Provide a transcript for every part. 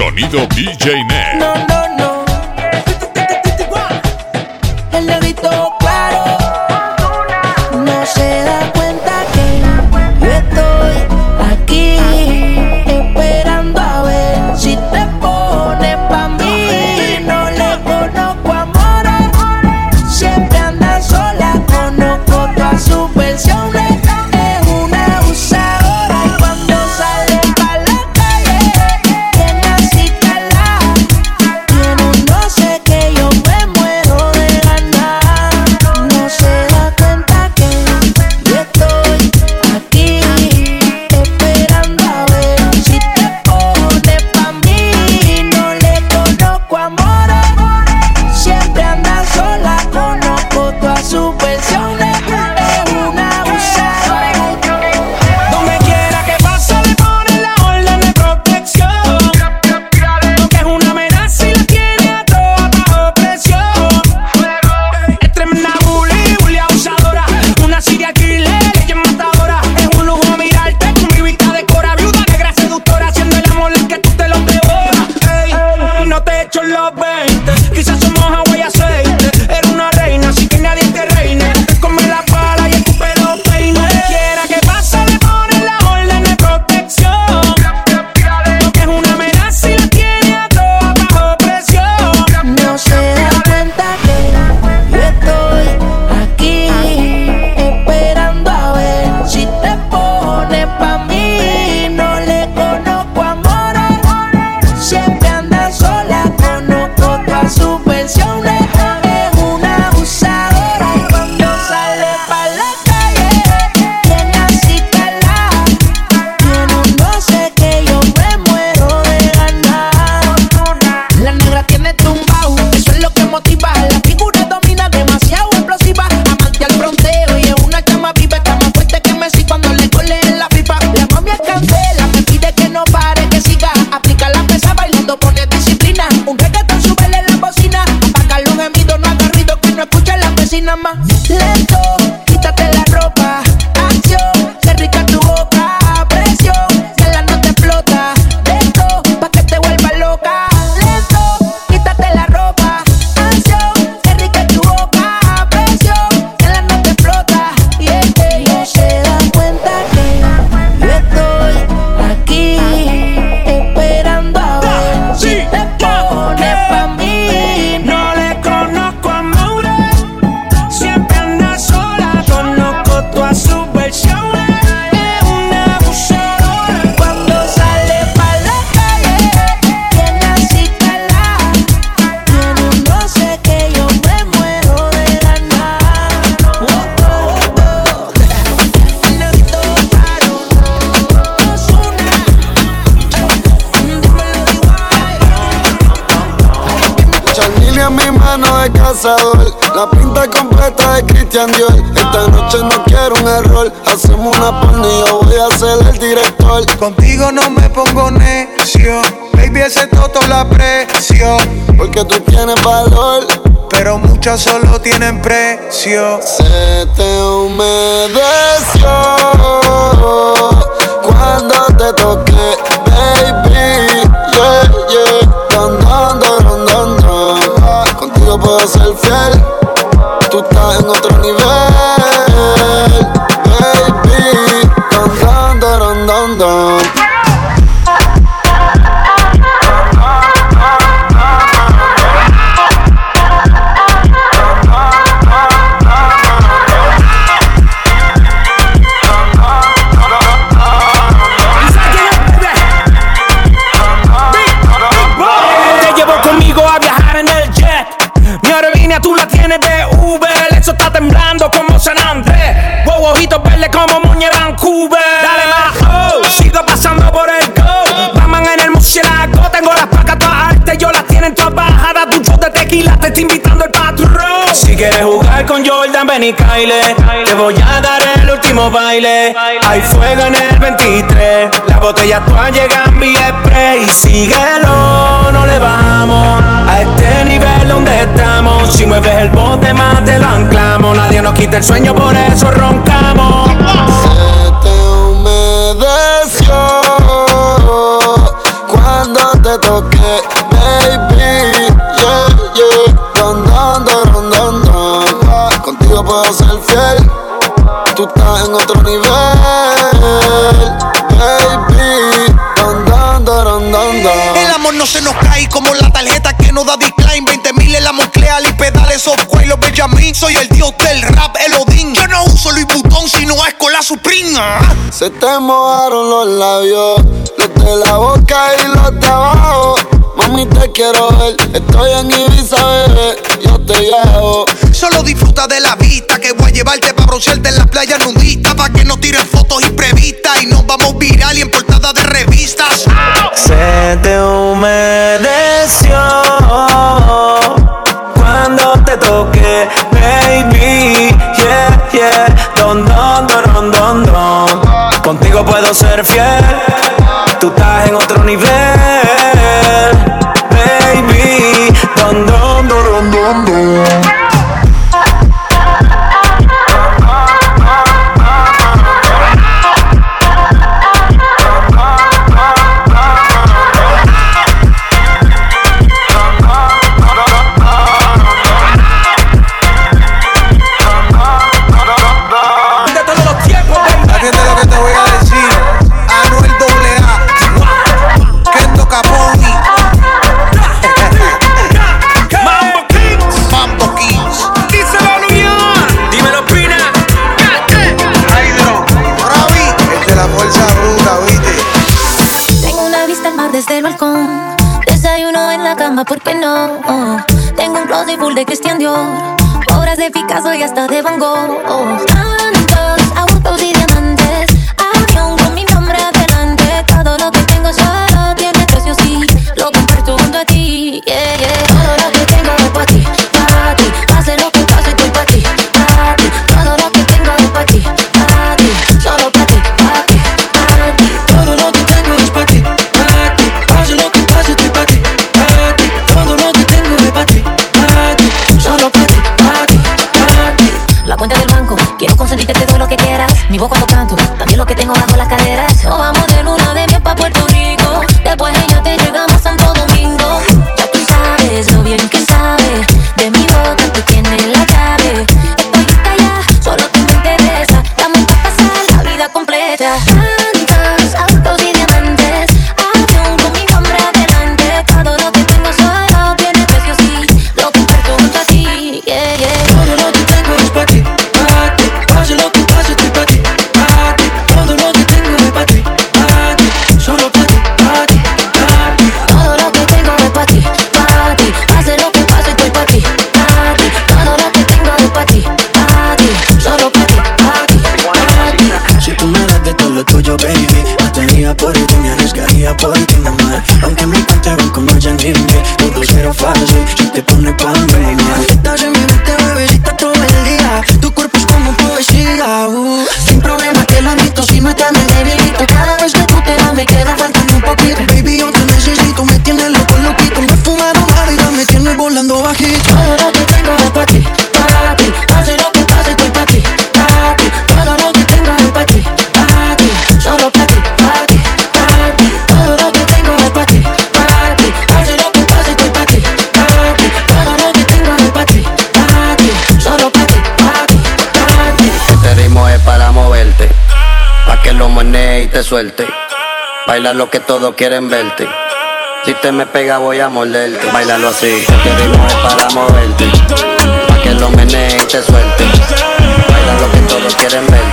Sonido DJ Net. Hacemos una pan y voy a ser el director. Contigo no me pongo necio. Baby, ese toto la presión. Porque tú tienes valor. Pero muchas solo tienen precio. Se te humedeció cuando te toqué, baby. Yeah, yeah. Cantando, rondando. Contigo puedo ser fiel. Tú estás en otro nivel. down con Jordan, ven y Kyle. Te voy a dar el último baile. Hay fuego en el 23. Las botellas todas llegan vía spray. Síguelo, no le vamos. A este nivel donde estamos. Si mueves el bote más te lo anclamos. Nadie nos quita el sueño, por eso roncamos. puedo ser fiel. Tú estás en otro nivel, baby. Dan, dan, el amor no se nos cae como la tarjeta que no da decline. 20 mil en la mocleal y pedales off y los Benjamin. Soy el dios del rap, el se te mojaron los labios, los de la boca y los de abajo. Mami, te quiero ver, estoy en Ibiza, bebé, yo te llevo. Solo disfruta de la vista que voy a llevarte para broncearte en las playas nudistas. Pa' que no tires fotos imprevistas y nos vamos viral y en portada de revistas. Se te humedeció Contigo puedo ser fiel, tú estás en otro nivel, baby. Don, don, don, don, don. don. Por qué no. Tengo un closet full de Christian Dior, obras de Picasso y hasta de Van Gogh. Oh. Сбоку, но suerte. Baila lo que todos quieren verte. Si te me pega voy a morderte. Bailalo así, te ritmo para moverte. Pa' que lo menees y te suelte. Baila lo que todos quieren verte.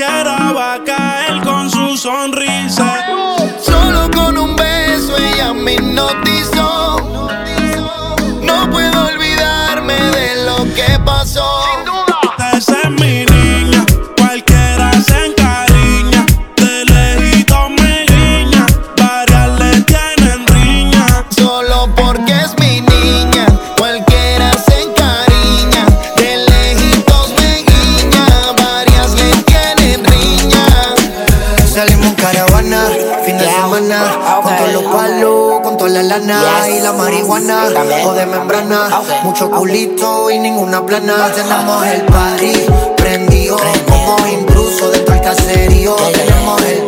Cualquiera va a caer con su sonrisa. Solo con un beso ella me hipnotizó. Marihuana, o de membrana, mucho culito y ninguna plana. Tenemos el party prendido, como intruso dentro del caserío. Tenemos el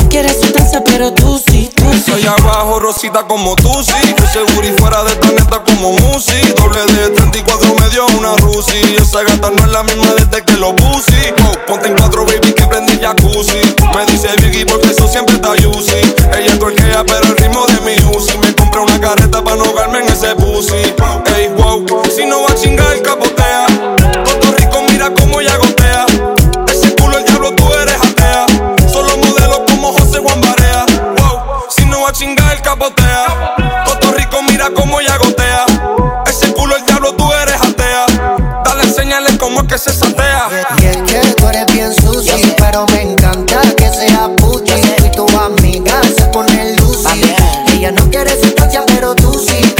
Ella no quiere sustancia, pero tú sí, tú sí. Soy abajo, rosita como tú, sí. Yo seguro y fuera de esta como Musi. Doble de 34 me dio una Rusi. Esa gata no es la misma desde que lo puse. Oh, ponte en cuatro, baby, que prendí jacuzzi. Me dice Biggie porque eso siempre está juicy. Ella torquea, pero el ritmo de mi Uzi. Me compré una carreta para no ahogarme en ese pussy. Ey, wow, si no va a chingar, capotea. Puerto Rico, mira cómo ella gotea. Capotea. Puerto Rico, mira cómo ella gotea. Ese culo el diablo, tú eres atea. Dale señales como es que se satea. Y es que tú eres bien sushi, pero me encanta que sea puti. Y tu amiga se pone lucy. Ella no quiere sustancia, pero tú sí.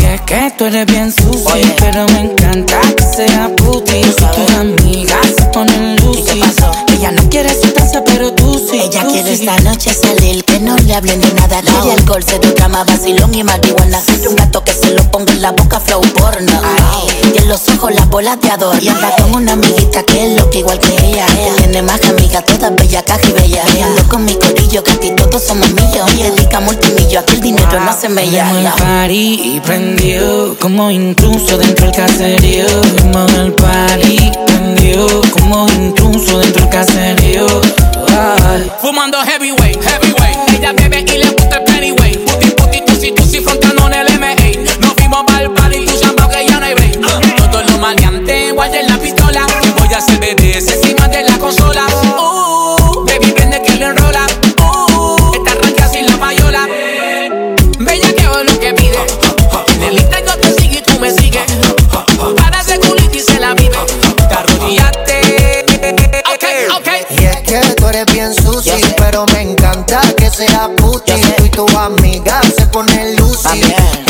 Y es que tú eres bien sucio, pero me encanta que sea puti. Tus amigas se ponen lucy. Ella no quiere sustancia, esta noche salir, que no le hablen de nada. Quiere alcohol, se drama, vacilón y marihuana. Un gato que se lo ponga en la boca, flow porno. Y en los ojos las bolas de adorno. Y anda con una amiguita que es loca igual que ella. Que tiene más que amiga, toda bella, caja y bella. Y ando con mi corillo, que aquí todos somos millos. Y dedica multimillo, aquí el dinero no se me el party prendió como intruso dentro del caserío. Tenemos el party prendió como intruso dentro del caserío. Ay. Fumando heavyweight, heavyweight. Ella bebe y le gusta el pennyweight. Puti, puti, tusi, tusi, frontando en el que sea puti. Y tu amiga se pone lucy.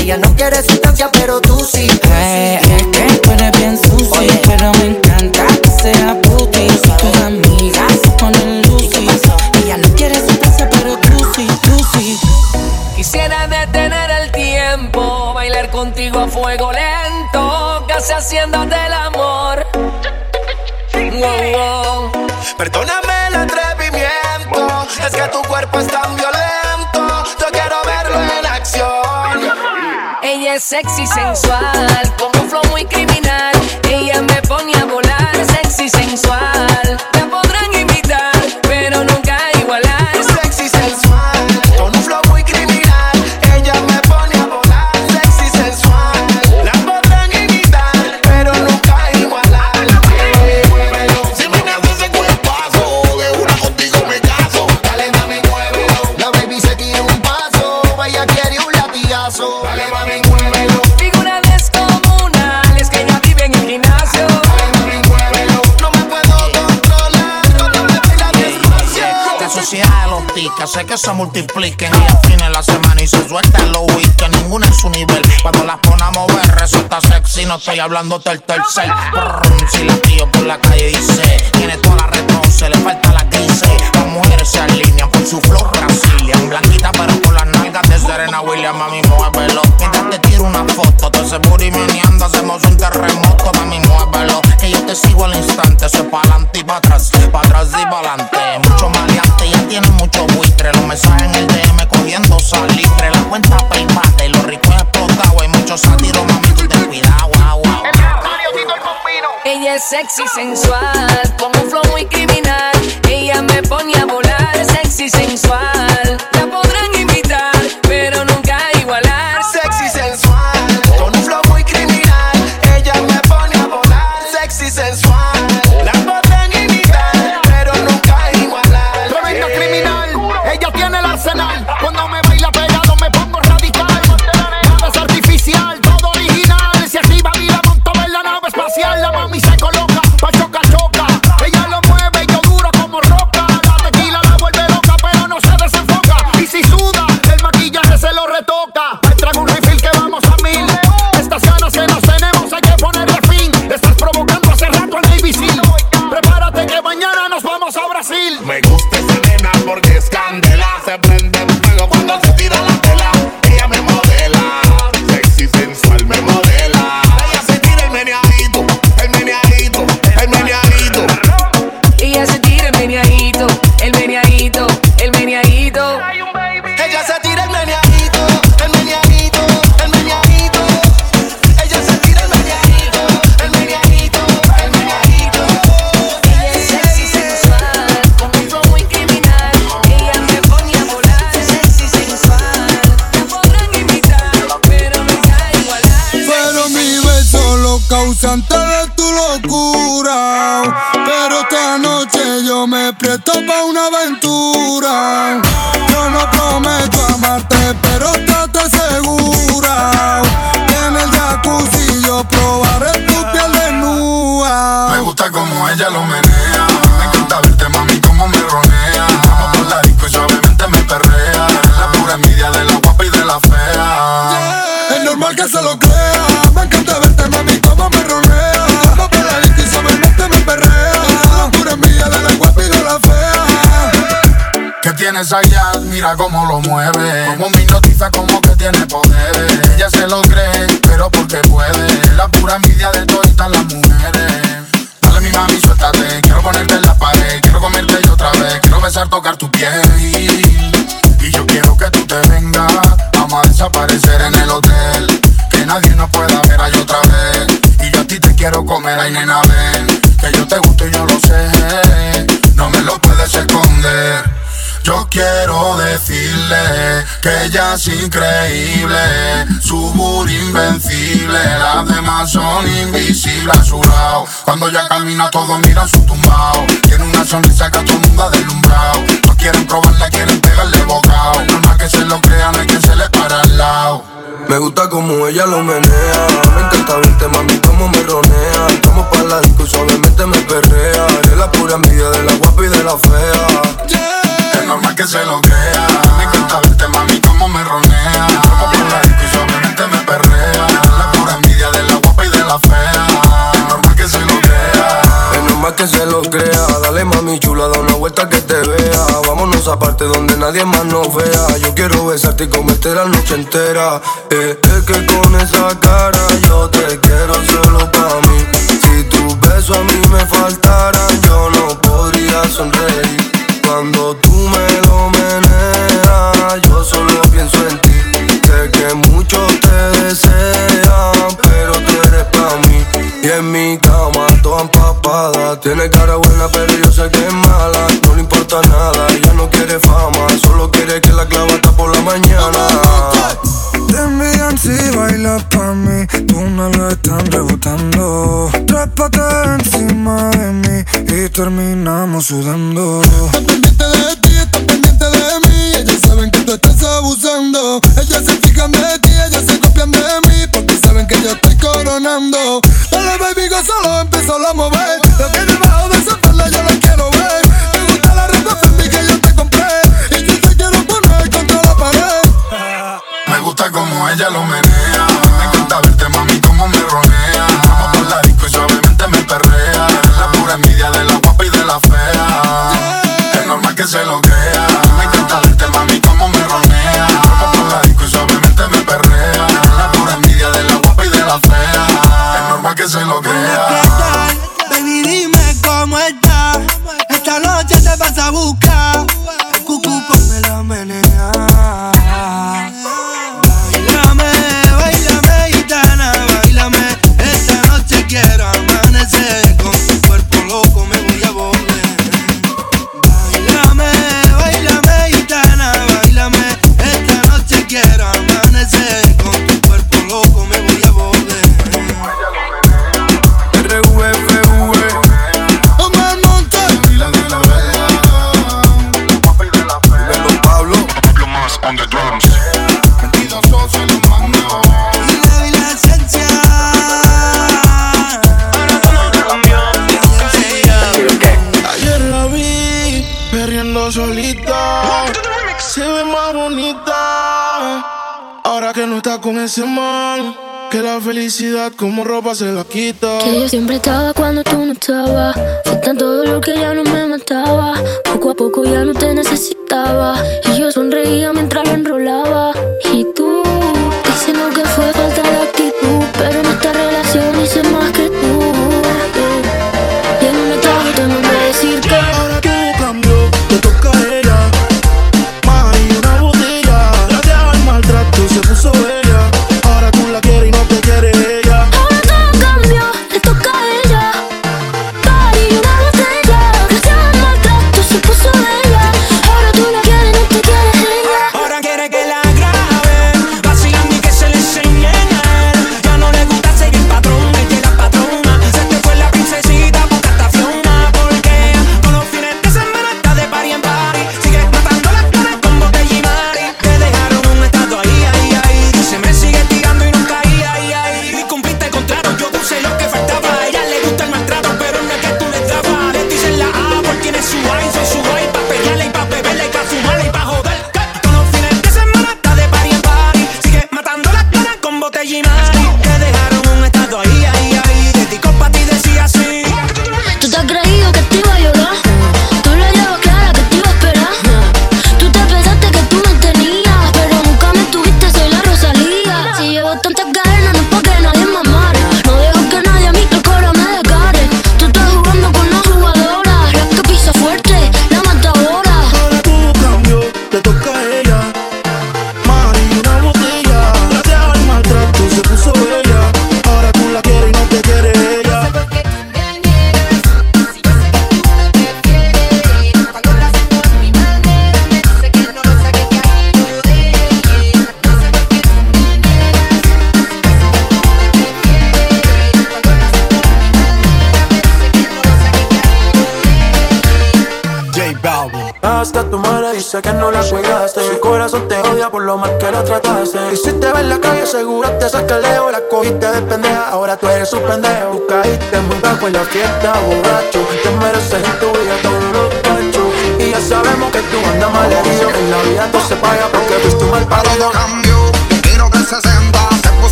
Ella no quiere sustancia, pero tú sí. Ay, es que tú eres bien sucio, pero me encanta que sea puti. Tus amigas se ponen lucy. Ella no quiere sustancia, pero tú sí, tú sí. Quisiera detener el tiempo, bailar contigo a fuego lento, casi haciéndote el amor. Wow, wow. Perdóname es sexy, sensual, con un flow muy criminal. Ella me pone a volar, sexy, sensual. Te podrán hace que se multipliquen. Y al fin la semana y se suelta en los weekends. Ninguna es su nivel. Cuando las pone a mover, resulta sexy. No estoy hablando del tercer. si la tío por la calle dice, tiene toda la se le falta la crisis. Las mujeres se alinean por su flor Brasilian. Blanquita, pero con las nalgas de Serena Williams. Mami, muévelo. Mientras te tiro una foto, todo ese booty meneando. Hacemos un terremoto. Mami, muévelo. Que yo te sigo al instante. Soy pa' adelante y pa' atrás. Pa' atrás y pa' adelante. Mucho maleante, ya tiene mucho buitre. Los mensajes en el DM cogiendo salitre. La cuenta PayPal y los ricos explotados. Hay muchos sátiros, mami, tú ten cuidado. Wow, wow. Ella es sexy, sensual, con un flow muy criminal. Ella me pone a volar, sexy, sensual. La podrán imitar, premiadito mira cómo lo mueve. Como mi noticia, como que tiene poder. Ella se lo cree, pero porque puede. La pura envidia de que ella es increíble, su mood invencible, las demás son invisibles a su lado. Cuando ella camina todos miran su tumbao, tiene una sonrisa que a todo el mundo ha deslumbrado. No quieren probarla, quieren pegarle bocado. No más que se lo crean, hay que se le para al lado. Me gusta como ella lo menea, me encanta verte mami como me ronea. Como para la disco suavemente me perrea, es la pura envidia de la guapa y de la fea normal que se lo crea. Me encanta se lo crea. Dale, mami chula, da una vuelta que te vea. Vámonos aparte donde nadie más nos vea. Yo quiero besarte y comerte la noche entera. Es que con esa cara yo te quiero solo para mí. Si tus besos a mí me faltaran, yo no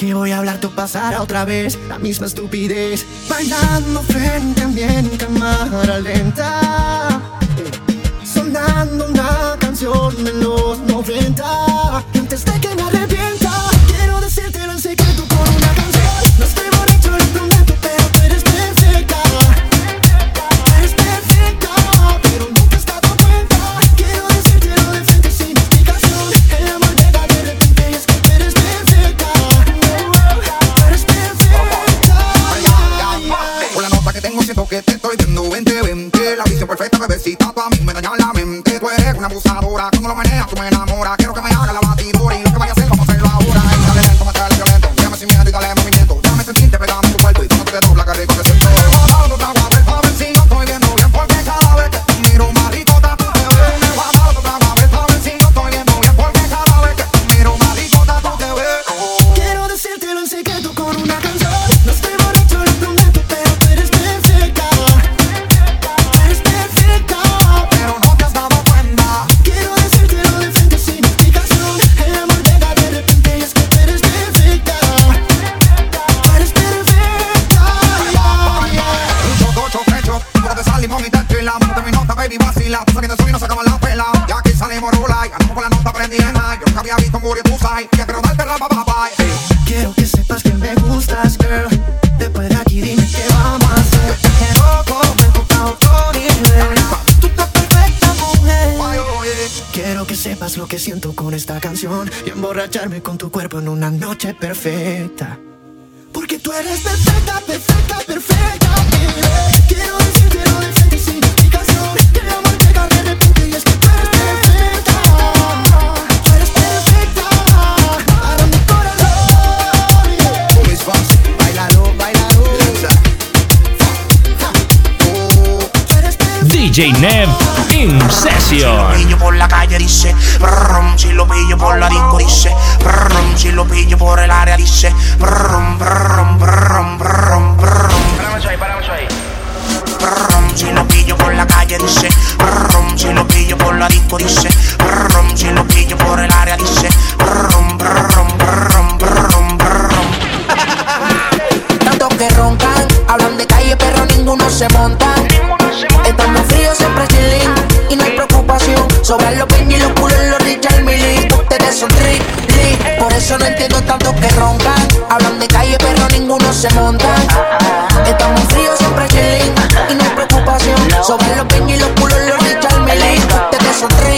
que voy a hablarte o pasará otra vez la misma estupidez? Bailando frente a mí en cámara lenta. Sonando una canción de los 90. Y antes de que me arrepienta, que lo siento con esta canción y emborracharme con tu cuerpo en una noche perfecta. Porque tú eres perfecta, perfecta, perfecta. baby. Quiero decírtelo de frente y sin explicación. Que el amor llega de repente y es que tú eres perfecta. Tú eres perfecta para mi corazón. yeah. Luis Fonsi, bailalo, bailalo DJ Nev in session. pillo por la calle dice brum, si lo pillo por la disco dice brum, si lo pillo por el área dice brum, brum, brum, brum, brum. Brum, si lo pillo por la calle dice brum, si lo pillo por la disco dice brum, si lo pillo por el área dice brum, brum, brum, brum, brum. Tantos que roncan, hablan de calle, pero ninguno se monta. Estamos fríos, siempre chilling. Y no hay preocupación sobre los peñas y los culos, los Richard Millie. Ustedes son trick. Por eso no entiendo tantos que roncan. Hablan de calle, pero ninguno se monta. Estamos fríos, siempre chilling. Y no hay preocupación sobre los peñas y los culos, los Richard Millie. Ustedes son trick.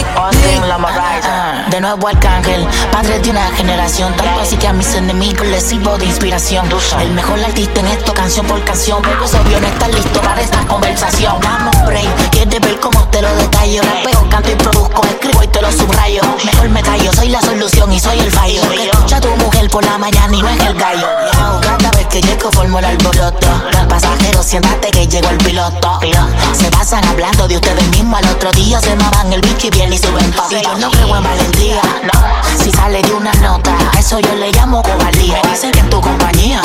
De nuevo Arcángel, padre de una generación. Tanto así que a mis enemigos les sirvo de inspiración. El mejor artista en esto, canción por canción. Es obvio no estar listo para esta conversación. Un break, quieres ver cómo te lo detallo. Rapeo, canto y produzco, escribo y te lo subrayo. Mejor me callo, soy la solución y soy el fallo. Que escucha a tu mujer por la mañana y no es el gallo. Cada vez que llego formo el alboroto. Pasajeros, siéntate que llegó el piloto. Se pasan hablando de ustedes mismos. Al otro día se maman el bicho y bien y suben. Pa' Si yo no creo en no Si sale de una nota, eso yo le llamo cobardía. Dice que en tu compañía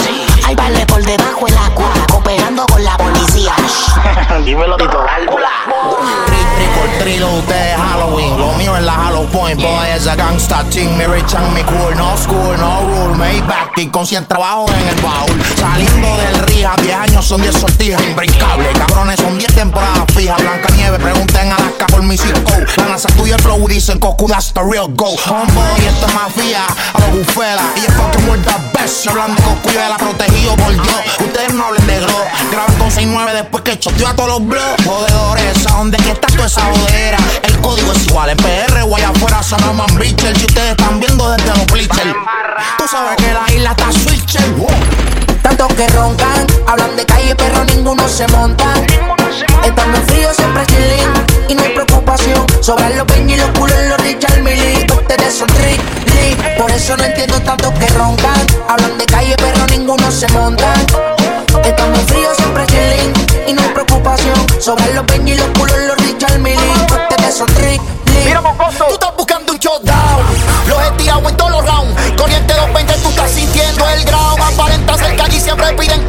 Hay vale por debajo el agua Cooperando con la policía Dímelo, Tito Gálvula. Trick or treat, ustedes Halloween. Lo mío es la Halloween. Boy, es a gangsta team. Me rich and me cool. No school, no rule. Maybach, y con 100 trabajo en el baúl. Saliendo del Rija, 10 años son 10 sortijas. Imbrincable, cabrones, son 10 temporadas fijas. Blanca Nieve, pregunten a Alaska por mi circo. La NASA estudia el flow, dicen Coco, that's the real go. Homeboy, esto es mafia, a los bufela. Y es fucking world the best. Hablando de Coco y de la Ustedes no hablen de glow. Graban con 6-9 después que choteó a todos los blogs. Jodedores, ¿a dónde que está toda esa bodera? El código es igual en PR o allá afuera sonamos en Bichel. Si ustedes están viendo desde los bleachers. Tú sabes que la isla está switcher. Tantos que roncan, hablan de calle, pero ninguno se monta. Estamos fríos, siempre chilling. Y no hay preocupación sobre los peñas y los culos, los Richard Millie. Ustedes son. Por eso no entiendo tantos que roncan. Hablan de calle, pero ninguno se monta. Estamos fríos, siempre chilling. Y no hay preocupación sobre los peñas y los culos, los Richard. Ustedes son trick, trick. Tú estás buscando un showdown. Los he tirado en todos los rounds. Corriente 220, tú estás sintiendo el ground. Aparenta cerca y siempre piden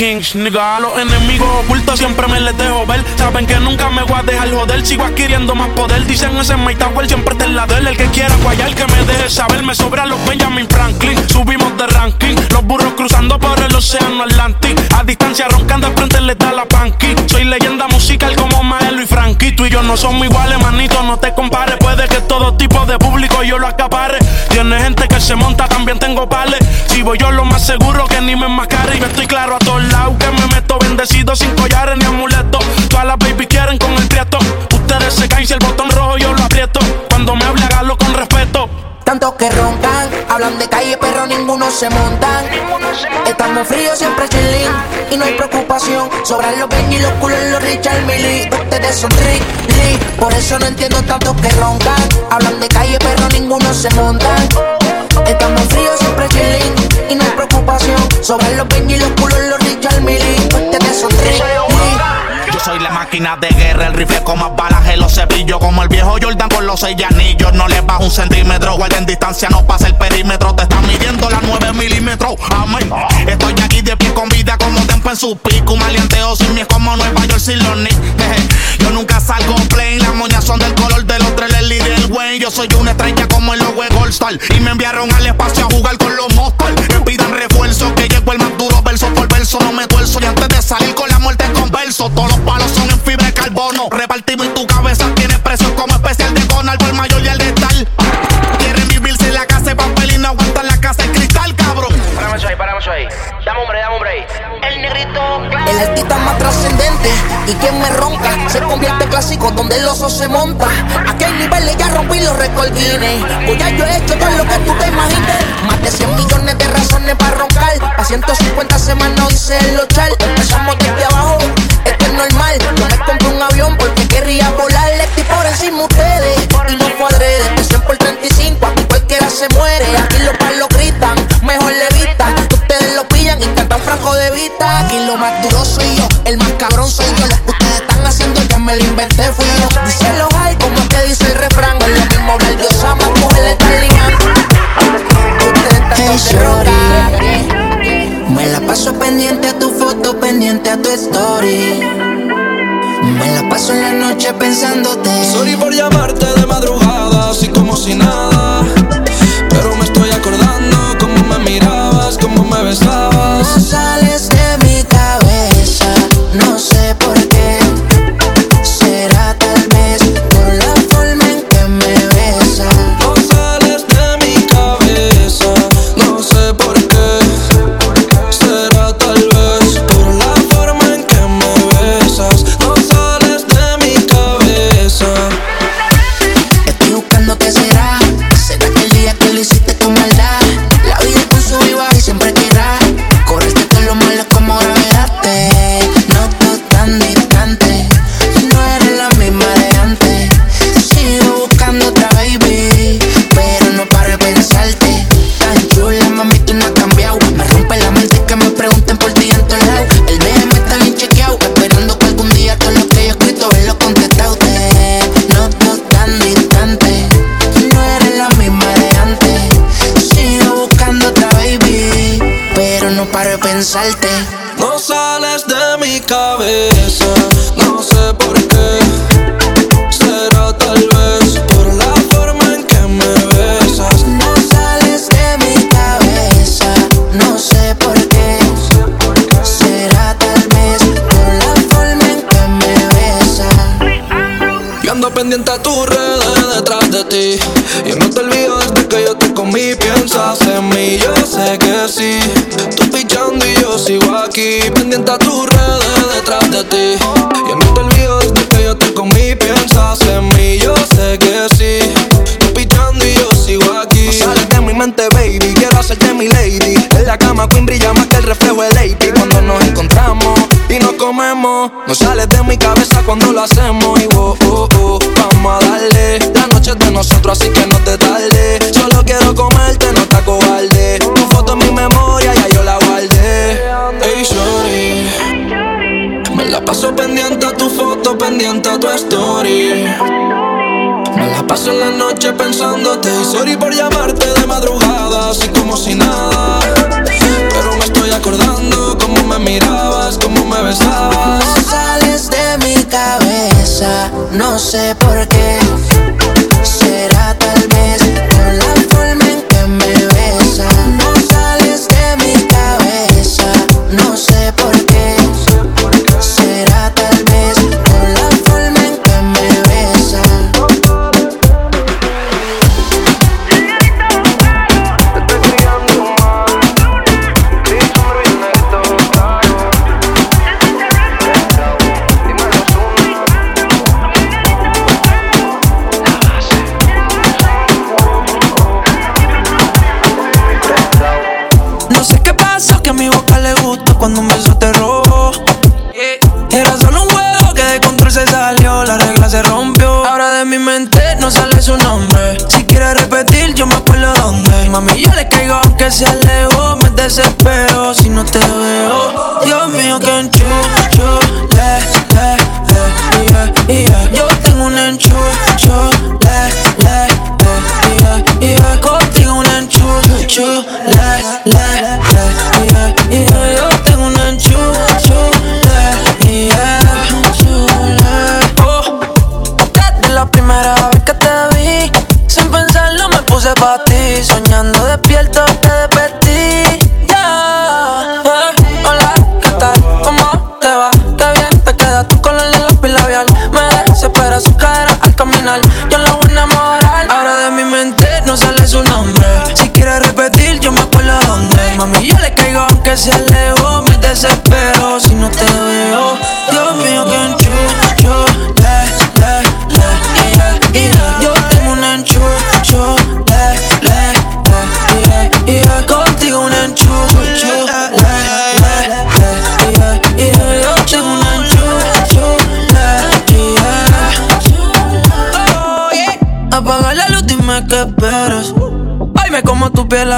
Kings, nigga. A los enemigos ocultos siempre me les dejo ver. Saben que nunca me voy a dejar joder. Sigo adquiriendo más poder. Dicen ese Mike Tower siempre está en la del. El que quiera guayar, que me deje saber. Me sobra los Benjamin Franklin. Subimos de ranking. Los burros cruzando por el océano Atlántico. A distancia roncando al frente le da la panqui. Soy leyenda musical como Maelo y Frankie. Tú y yo no somos iguales, manito. No te compares. Puede que todo tipo de público yo lo acapare. Tiene gente que se monta, también tengo pales. Si voy yo lo más seguro que ni me enmascare. Y me estoy claro a todos lados que me meto bendecido sin collares ni amuletos. Todas las baby quieren con el prieto. Ustedes se caen si el botón rojo yo lo aprieto. Cuando me hable, hágalo con respeto. Tantos que roncan, hablan de calle, pero ninguno se montan. Estamos fríos, siempre chilling, y no hay preocupación. Sobran los Ben y los culos, los Richard Millie. Ustedes son Rick Lee, por eso no entiendo tantos que roncan. Hablan de calle, pero ninguno se montan. Estamos fríos, siempre chilling, y no hay preocupación. Sobran los Ben y los culos, los Richard Millie. Lee. Yo soy la máquina de guerra, el rifle con más balas, el cepillo como el viejo Jordan con los seis anillos. No le bajo un centímetro, guarden distancia, no pasa el perímetro. Te están midiendo las 9 milímetros. Amén. Estoy aquí de pie con vida como tempo en su pico. Un sin mí es como Nueva York sin los Knicks. Yo nunca salgo plain, las moñas son del color de los tres y del Wayne. Yo soy una estrella Y me enviaron al espacio a jugar con los monsters. Me pidan refuerzo, que llegó el más duro verso por verso. No me tuerzo y antes de salir con la muerte converso. Todos los convierte en clásico donde el oso se monta. Aquí hay niveles, ya rompí los récords Guinness. Pues ya yo he hecho todo lo que tú te imagines. Más de 100 millones de razones para roncar. A 150 semanas hice el lochar. Empezamos desde abajo, esto es normal. Yo me compré un avión porque querría volar. Le estoy por encima ustedes y adrede. De 100 por 35, aquí cualquiera se muere. Aquí los palos gritan, mejor le evitan. Ustedes lo pillan y cantan franco de vista. Aquí lo más duro soy yo, el más cabrón soy yo. Ustedes me lo inventé fui yo. Dice los hay como que dice el refrán. Es lo mismo hablar de Osama, mujeres están ligando. Ustedes están hey, Me la paso pendiente a tu foto, pendiente a tu story. Me la paso en la noche pensándote. Sorry por llamarte de madrugada, así como si nada. Paro No sales de mi cabeza cuando lo hacemos. Y oh, oh, oh, vamos a darle. La noche de nosotros, así que no te tarde. Solo quiero comerte, no te acobarde. Tu foto en mi memoria, ya yo la guardé. Hey, shorty. Me la paso pendiente a tu foto, pendiente a tu story. Me la paso en la noche pensándote. Sorry por llamarte sé por qué.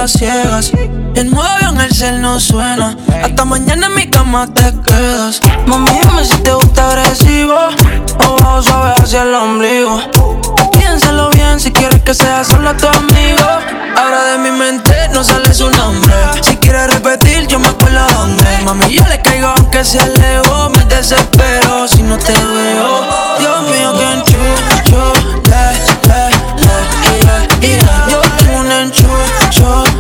Ciegas. El nuevo en el cel no suena. Hasta mañana en mi cama te quedas. Mami, dime si te gusta agresivo. O bajo suave hacia el ombligo. Piénsalo bien si quieres que sea solo tu amigo. Ahora de mi mente no sale su nombre. Si quieres repetir, yo me acuerdo dónde. Mami, yo le caigo aunque sea lejos. Me desespero si no te veo. Dios mío, que enchucho. Le, le, le, yeah, yeah. Yo tengo un enchucho.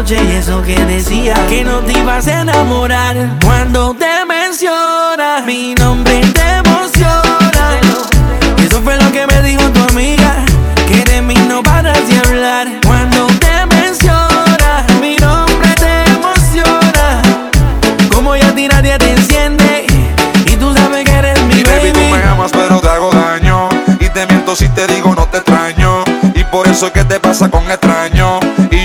Noche y eso que decía que no te ibas a enamorar. Cuando te menciona mi nombre te emociona. Eso fue lo que me dijo tu amiga, que de mí no paras de hablar. Cuando te menciona mi nombre te emociona. Como ya a ti nadie te enciende y tú sabes que eres mi Y baby, tú baby. me amas pero te hago daño Y te miento si te digo no te extraño Y por eso es que te pasa con extraño Y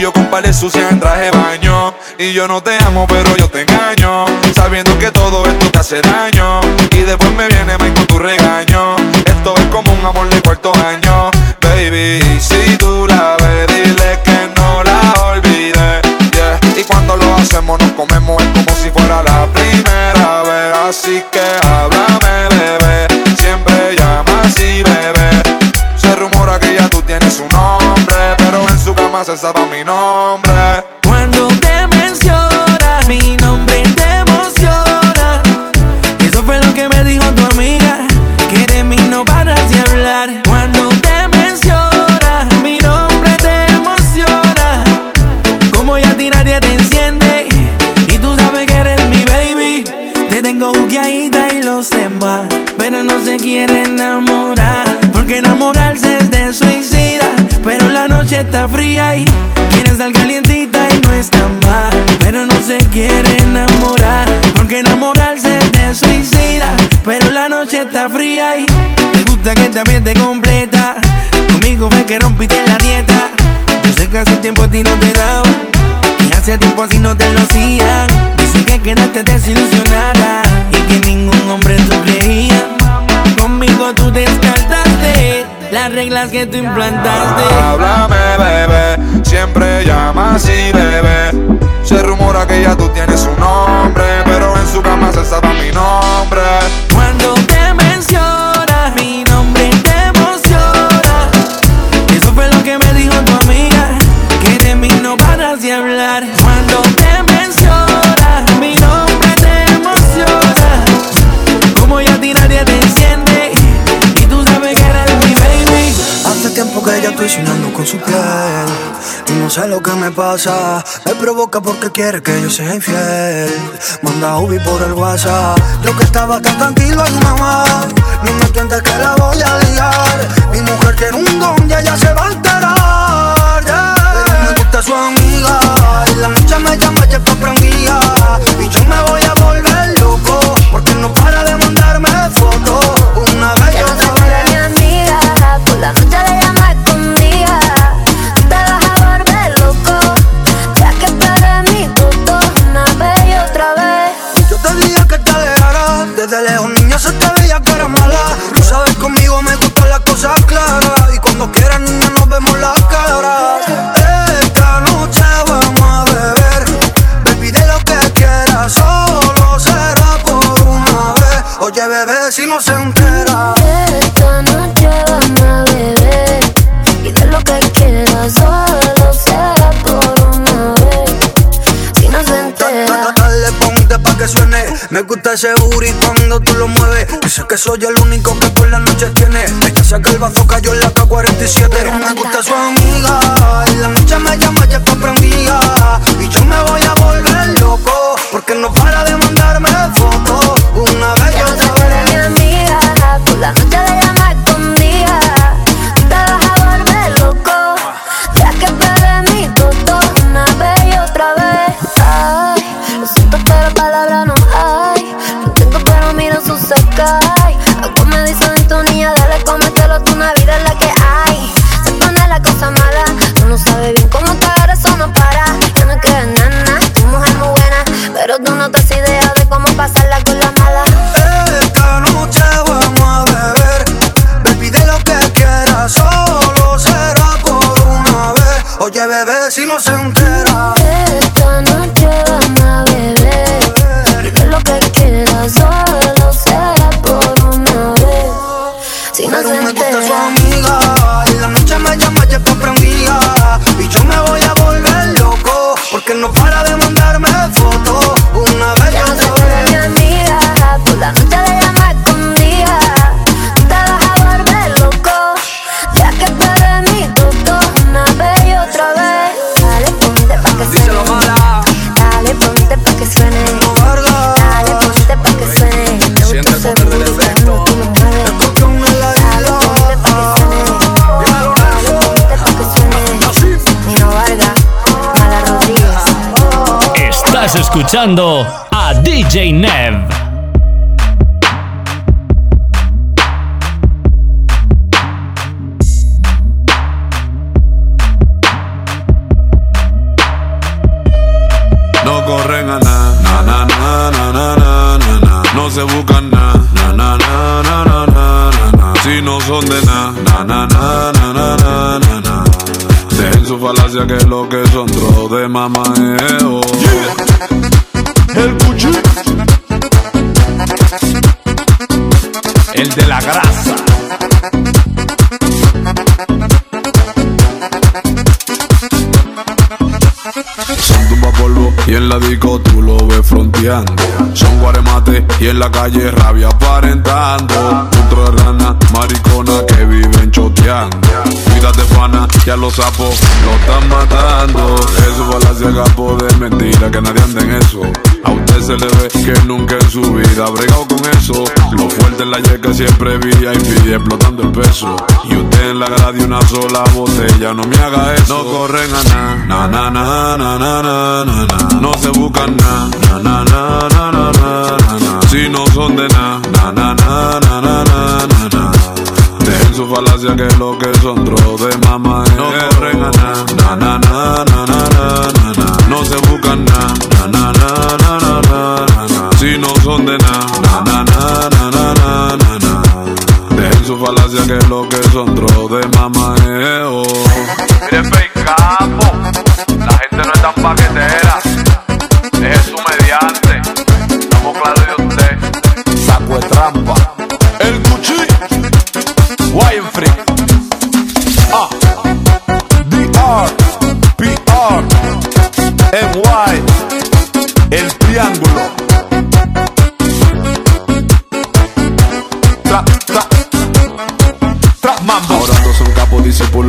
yo con pares sucias en traje baño. Y yo no te amo pero yo te engaño Sabiendo que todo esto te hace daño. Y después me viene mal con tu regaño. Esto es como un amor de cuarto año. Baby, si tú la ves dile que no la olvides. Y cuando lo hacemos nos comemos es como si fuera la primera vez. Así que háblame bebé sabe mi nombre Cuando te menciona mi nombre te emociona. Eso fue lo que me dijo tu amiga, que de mí no paras de hablar. Cuando te menciona mi nombre te emociona. Como ya ti nadie te enciende y tú sabes que eres mi baby. Te tengo buqueadita y los demás, pero no se quiere enamorar. Porque enamorarse pero la noche está fría y quiere estar calientita y no está mal. Pero no se quiere enamorar, porque enamorarse te suicida, pero la noche está fría y me gusta que también te completa. Conmigo fue que rompiste la dieta. Yo sé que hace tiempo a ti no te daba. Y hace tiempo así no te lo hacían. Dicen que quedaste desilusionada y que ningún hombre te creía. Conmigo tú descartaste las reglas que tú implantaste. Háblame, bebé, siempre llama así, bebé. Se rumora que ya tú tienes un nombre, pero en su cama se sabe mi nombre. Cuando te menciona que ya estoy soñando con su piel. Y no sé lo que me pasa Me provoca porque quiere que yo sea infiel. Manda Ubi por el WhatsApp. Yo que estaba tan tranquilo y mamá. No me entiendes que la voy a liar. Mi mujer tiene un don y ella se va a enterar. Yeah. Me gusta su amiga. Y la noche me llama ya está prendida. Y yo me voy a volver loco Porque no para de mandarme fotos. Una vez y Ya no mi amiga, por la noche Ese booty cuando tú lo mueves Dice que soy el único que por la noche tiene. Ella saca el bazo, cayó en la K-47 Pero me gusta su escuchando a DJ Nev. No corren a na, na, na, na, na, na, na, na, na. No se buscan na, na, na, na, na, na, na, na. Si no son de na, na, na, na, na, na, na, na, na. Dejen su falacia que lo que son tro de mamajeo. El la tú lo ves fronteando. Son guaremate y en la calle rabia aparentando. Otro de rana, maricona que viven choteando. Cuídate, pana, ya los sapos lo están matando. Eso falacia capo de mentira, que nadie anda en eso. A usted se le ve que nunca en su vida ha bregado con eso. Lo fuerte en la yeca siempre vi y pide explotando el peso. Y usted en la grada de una sola botella, no me haga eso. No corren a na, na, na, na, na, na, na, na. No se buscan na, na, na, na, na, na, na, na. Si no son de na, na, na, na, na, na, na, na, na. Dejen su falacia que lo que son tro de mamá No corren a na, na, na, na, na, na, na, na. No se buscan na, su falacia que lo que son tro de oh. Miren, fake capo. La gente no es tan paquetera. Es su mediante. Estamos claros de usted. Saco de trampa. El cuchillo. Wine free. Ah. DR. PR.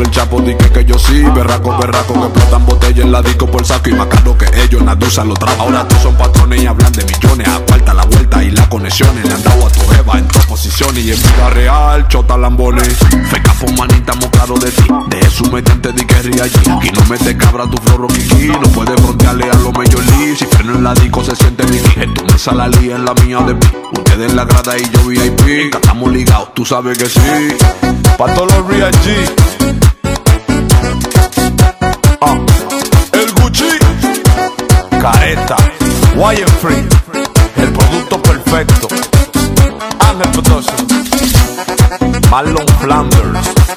El chapo, di que, yo sí. Berraco, berraco, que explotan botella en la disco por saco y más caro que ellos. Nadusa lo trapa. Ahora todos son patrones y hablan de millones. Aparta la vuelta y las conexiones. Le han dado a tu jeva en dos posiciones y en vida real, chota lambones. Feca manita, claros de ti. De eso mediante di que ría allí. Aquí no mete cabra tu floro kiki. No puede frontearle a los Major League. Si freno en la disco se siente Mickey. En tu mesa la lía en la mía de pi. Ustedes en la grada y yo VIP. Estamos ligados, tú sabes que sí. Pa' todos los real G. Ah. El Gucci. Careta. Wire Free. El producto perfecto. Ángel Production. Marlon Flanders.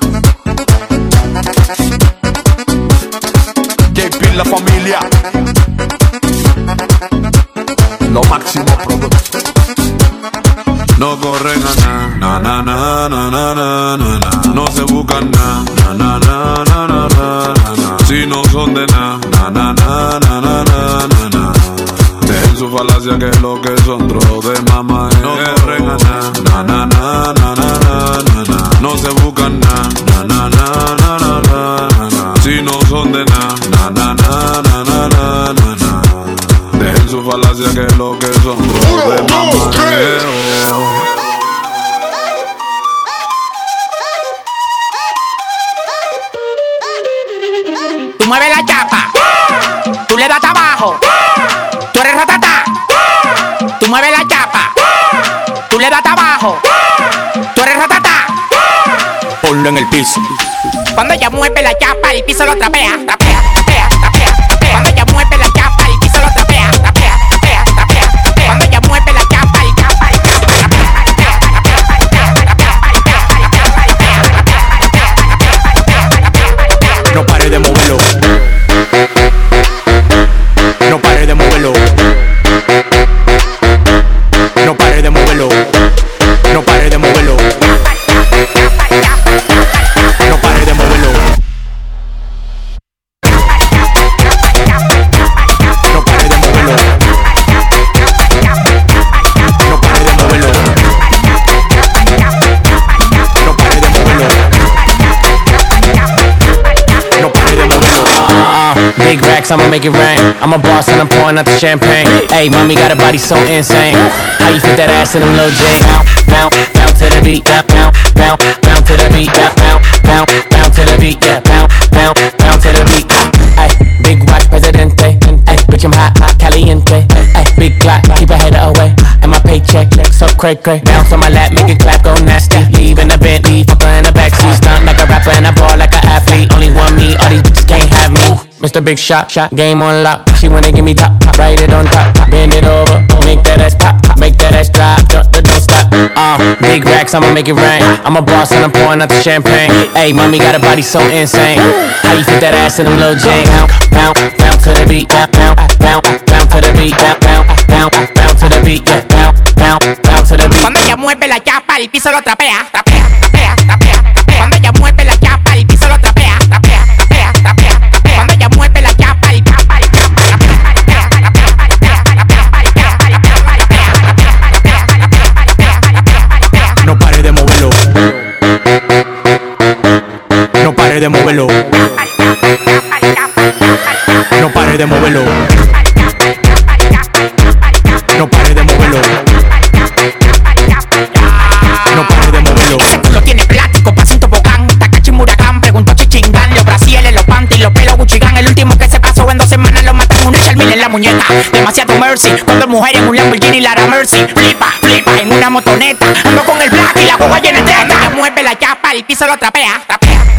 I'm a boss and I'm pouring out the champagne. Hey, mommy got a body so insane. How you fit that ass in them little jeans? Bounce, bounce, bounce to the beat, bounce, bounce, bounce, to the beat, bounce, bounce, bounce, to the beat, yeah, bounce, bounce, bounce to the beat. Ay, big watch, presidente. Ay, bitch, I'm hot, hot, caliente. Ay, big clock, keep a header away. And my paycheck, so cray cray. Bounce on my lap, make it Mr. Big Shot, shot, game on lock. She wanna give me top, top, write it on top, top. bend it over, make that ass pop, pop. make that ass drop, don't, don't stop. Uh, big racks, I'ma make it rain. I'm a boss and I'm pouring out the champagne. Hey, mommy got a body so insane. How you fit that ass in them little jeans? Bounce, bounce, bounce to the beat, bounce, bounce, bounce, bounce to the beat, bounce, bounce, bounce, bounce to the beat, yeah, bounce, bounce, bounce to the beat. Cuando ella mueve la chapa, el piso lo trapea, trapea, trapea, trapea, No pare de moverlo. No pare de moverlo. No pare de moverlo. No pare de moverlo. Tiene plástico, pasito bocán, Takachi Murakán, preguntó Chichingán, los brasiles, los panties, los pelos Guchigán, el último que se pasó en dos semanas lo matan una Charmil en la muñeca. Demasiado mercy, cuando mujeres en un Lamborghini Lara Mercy, flipa, flipa en una motoneta, ando con el black y la boba llena de La mujer la chapa, el piso lo trapea, trapea.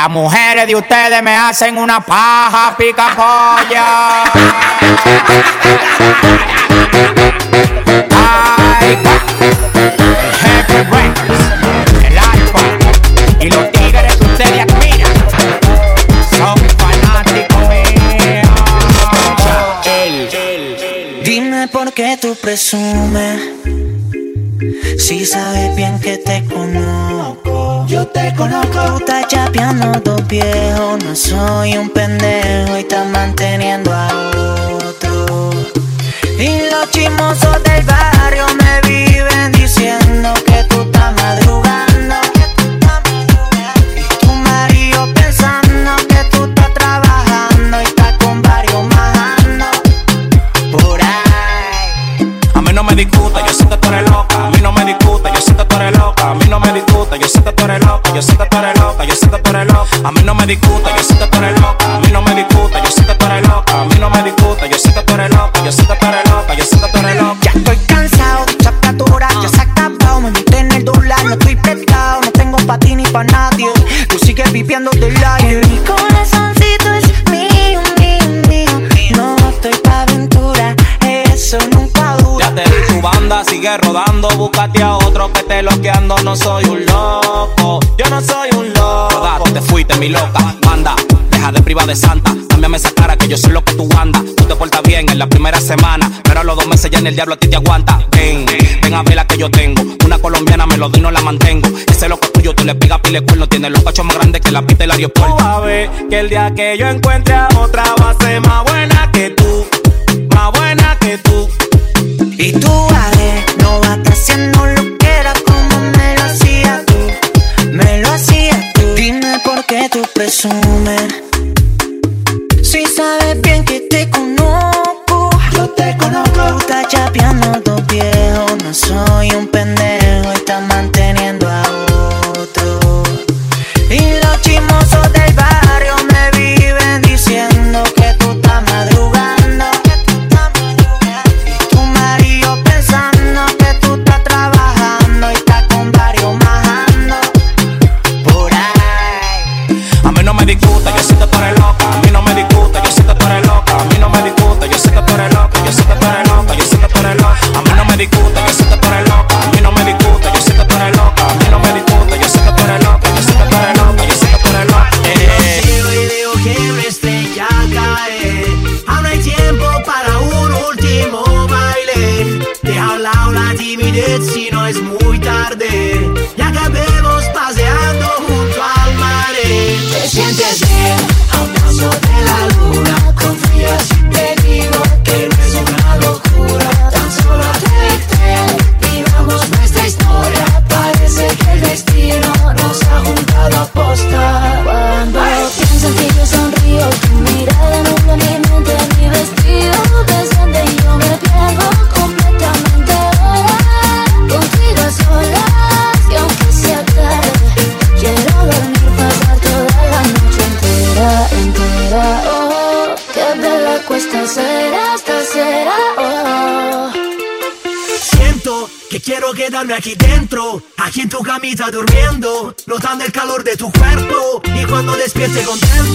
Las mujeres de ustedes me hacen una paja pica polla. piano, dos viejos, no soy un pendejo. discuta, yo sé que tú eres loca. A mí no me discuta, yo sé que tú eres loca. A mí no me discuta, yo sé que tú eres loca. Yo sé que tú eres loca, yo sé que tú eres loca. Ya estoy cansado de esa ya se ha acabado. Me metí en el dólar, no estoy prestado. No tengo pa' ti ni pa' nadie. Tú sigues viviendo del aire. Mi corazoncito es mío, mío, mío. No estoy pa' aventura, eso nunca dura. Ya te vi tu banda, sigue rodando. Búscate a otro que te loqueando. No soy un loco, yo no soy mami loca, manda, deja de privar de santa. Cámbiame esa cara que yo soy lo que tú andas. Tú te portas bien en la primera semana, pero a los dos meses ya en el diablo a ti te aguanta. Ven, ven a ver la que yo tengo. Una colombiana me lo doy, no la mantengo. Ese loco tuyo, tú le pegas pile cuerno. Tiene los cachos más grandes que la pista del aeropuerto. Tú a que el día que yo encuentre a otra va a ser más buena que tú. Más buena que tú. Y tú, vale, no vas haciendo lo Si sabes bien que te conozco, yo te conozco. Está chapeando tu viejo, no soy. Fantasy. Aquí en tu camita durmiendo, notando el calor de tu cuerpo. Y cuando despierte contento.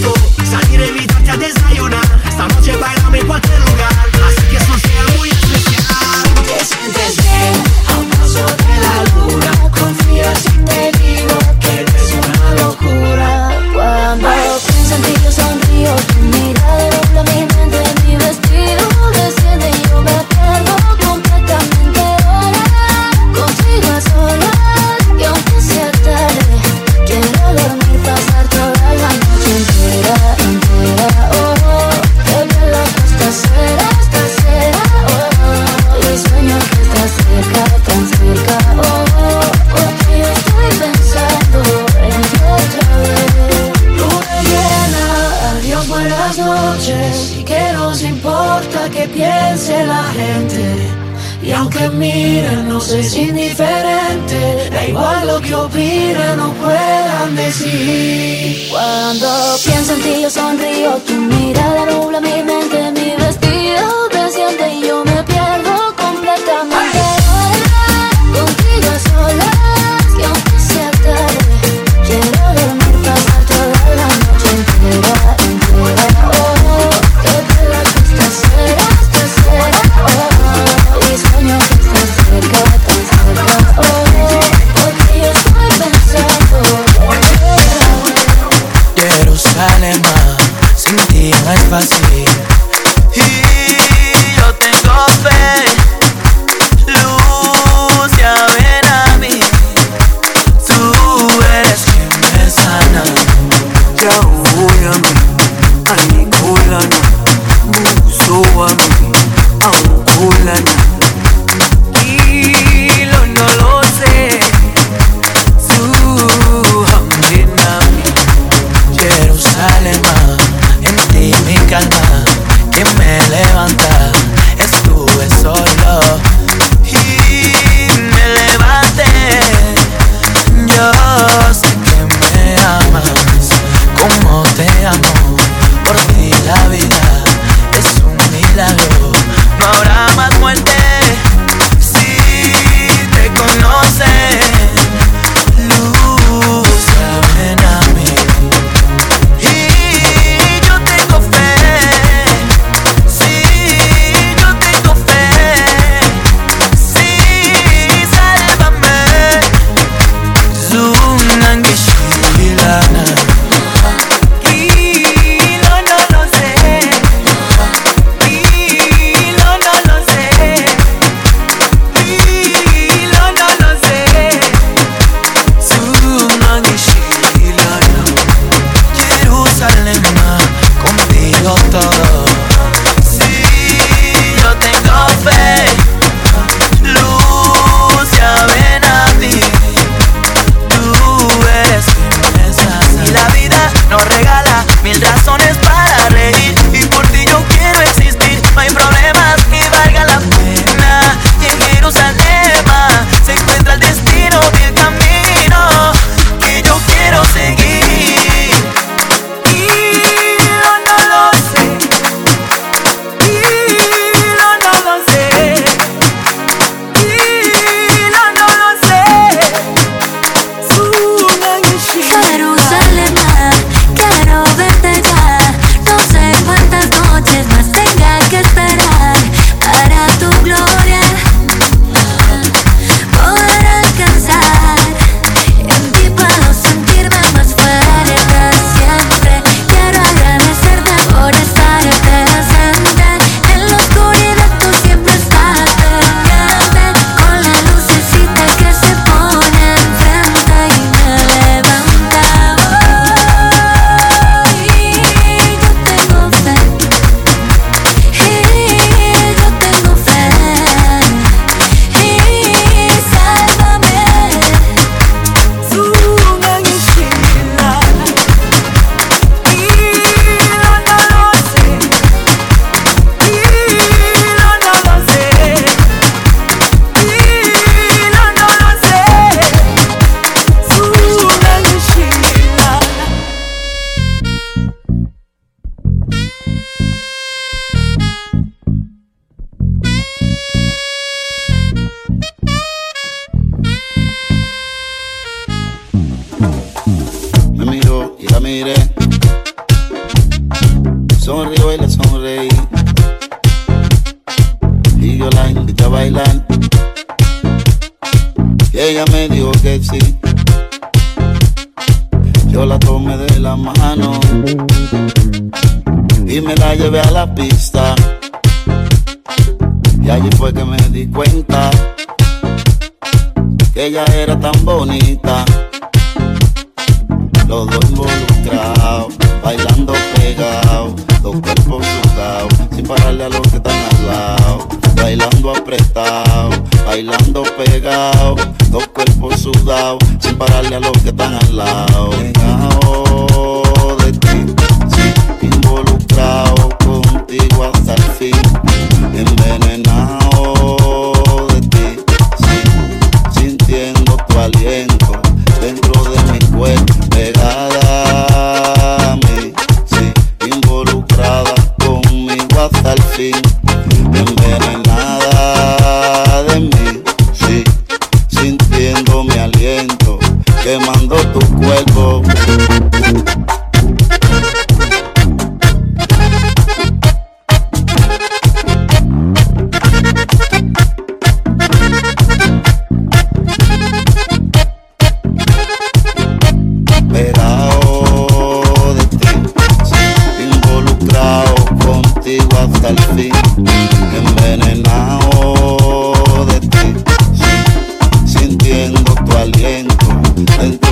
Hey.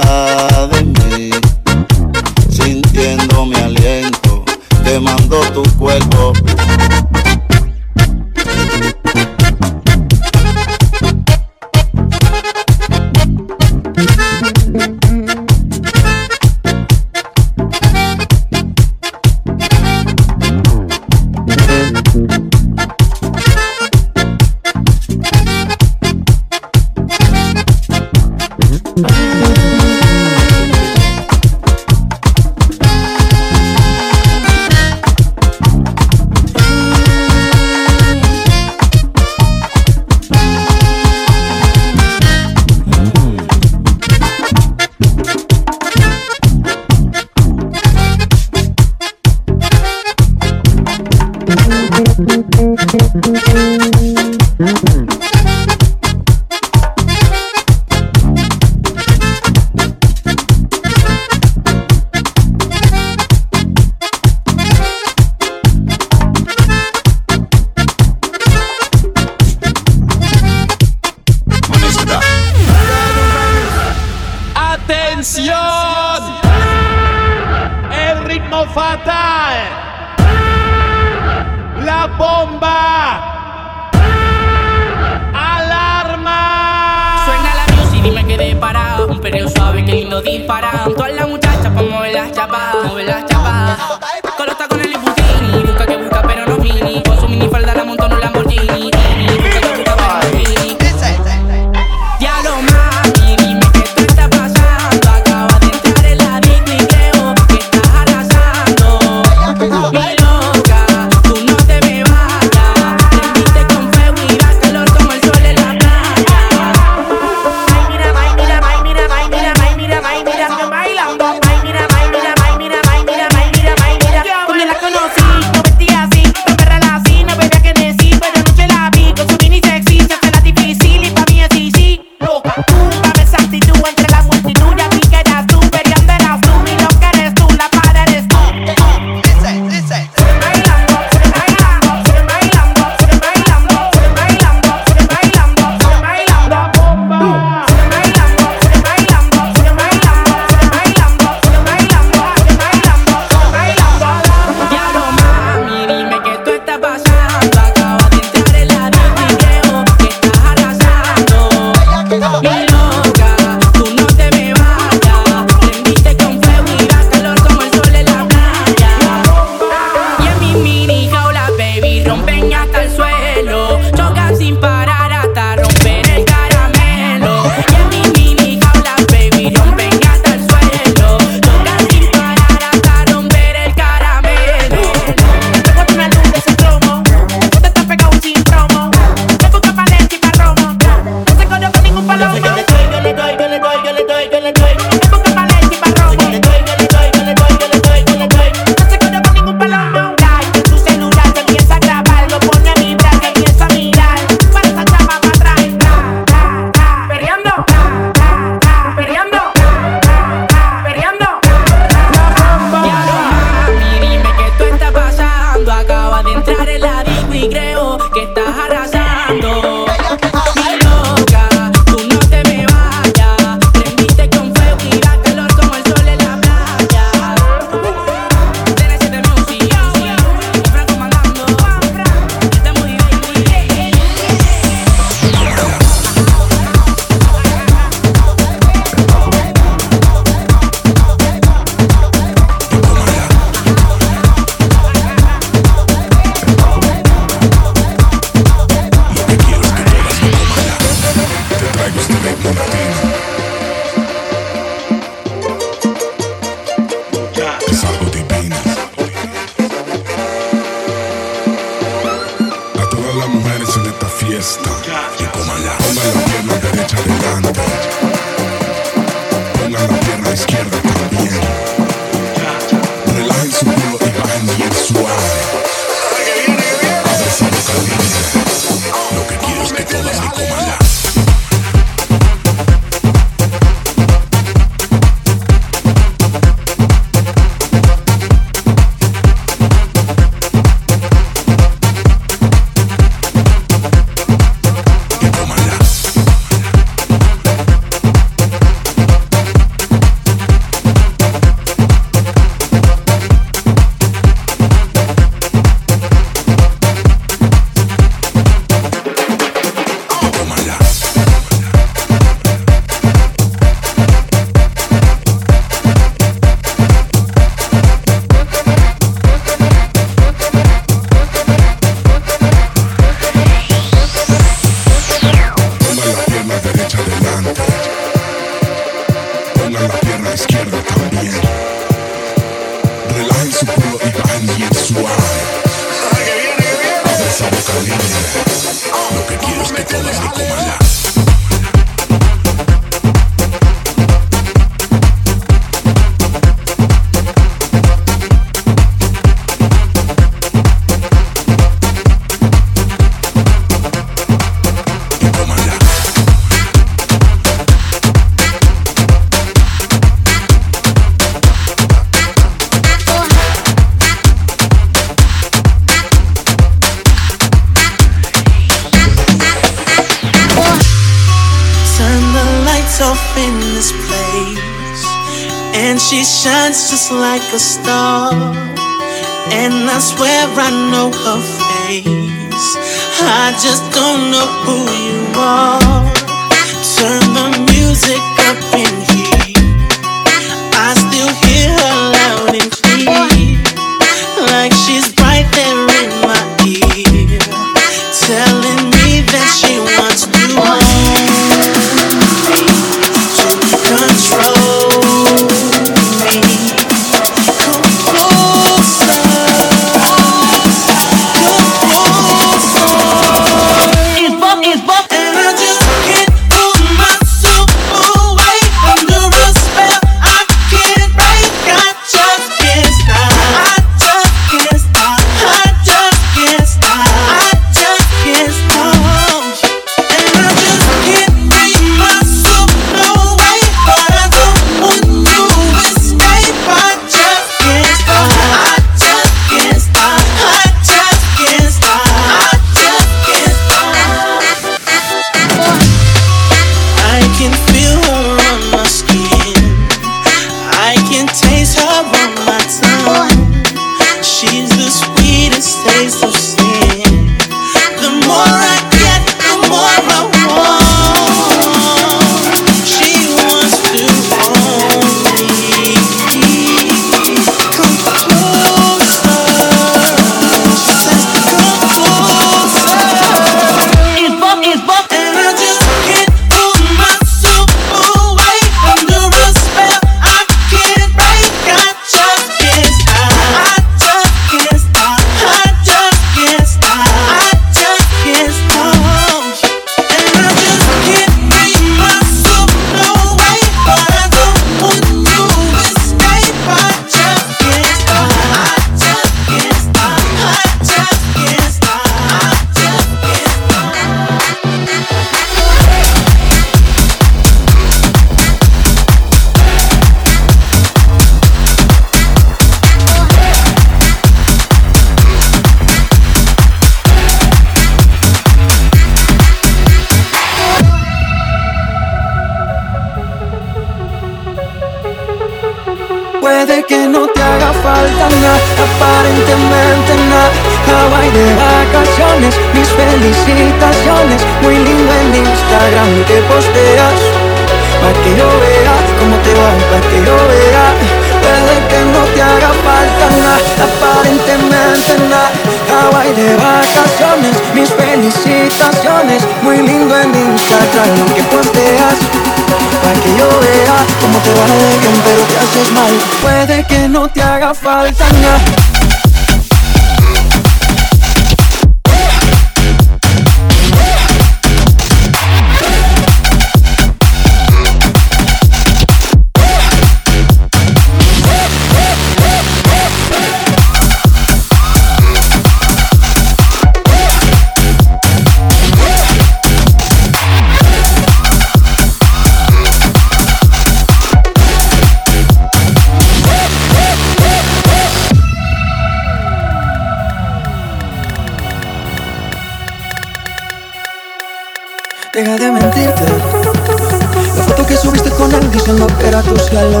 Cielo.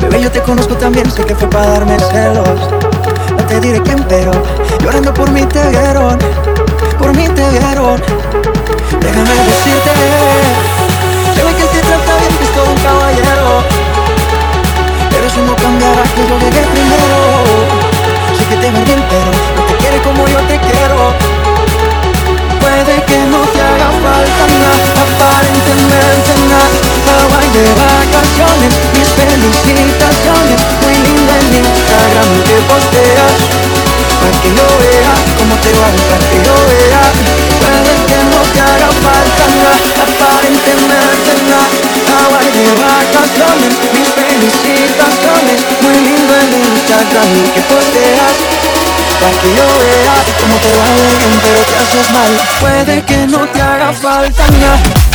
Bebé, yo te conozco también, sé que fue para darme celos. No te diré quién, pero llorando por mí te vieron. Por mí te vieron. Déjame decirte. Se ve que te trata bien, que es todo un caballero. Pero eso no cambiará que yo llegué primero. Sé que te bien, pero no te quiere como yo te quiero. Puede que no te haga falta nada, aparentemente nada. Hawaii de vacaciones, mis felicitaciones. Muy linda en Instagram que posteas. Para que yo vea cómo te va, para que yo vea. Puede que no te haga falta nada, aparentemente nada. Hawaii de vacaciones, mis felicitaciones. Muy lindo en Instagram que posteas. Para que yo vea cómo te va bien, pero te haces mal. Puede que no te haga falta nada.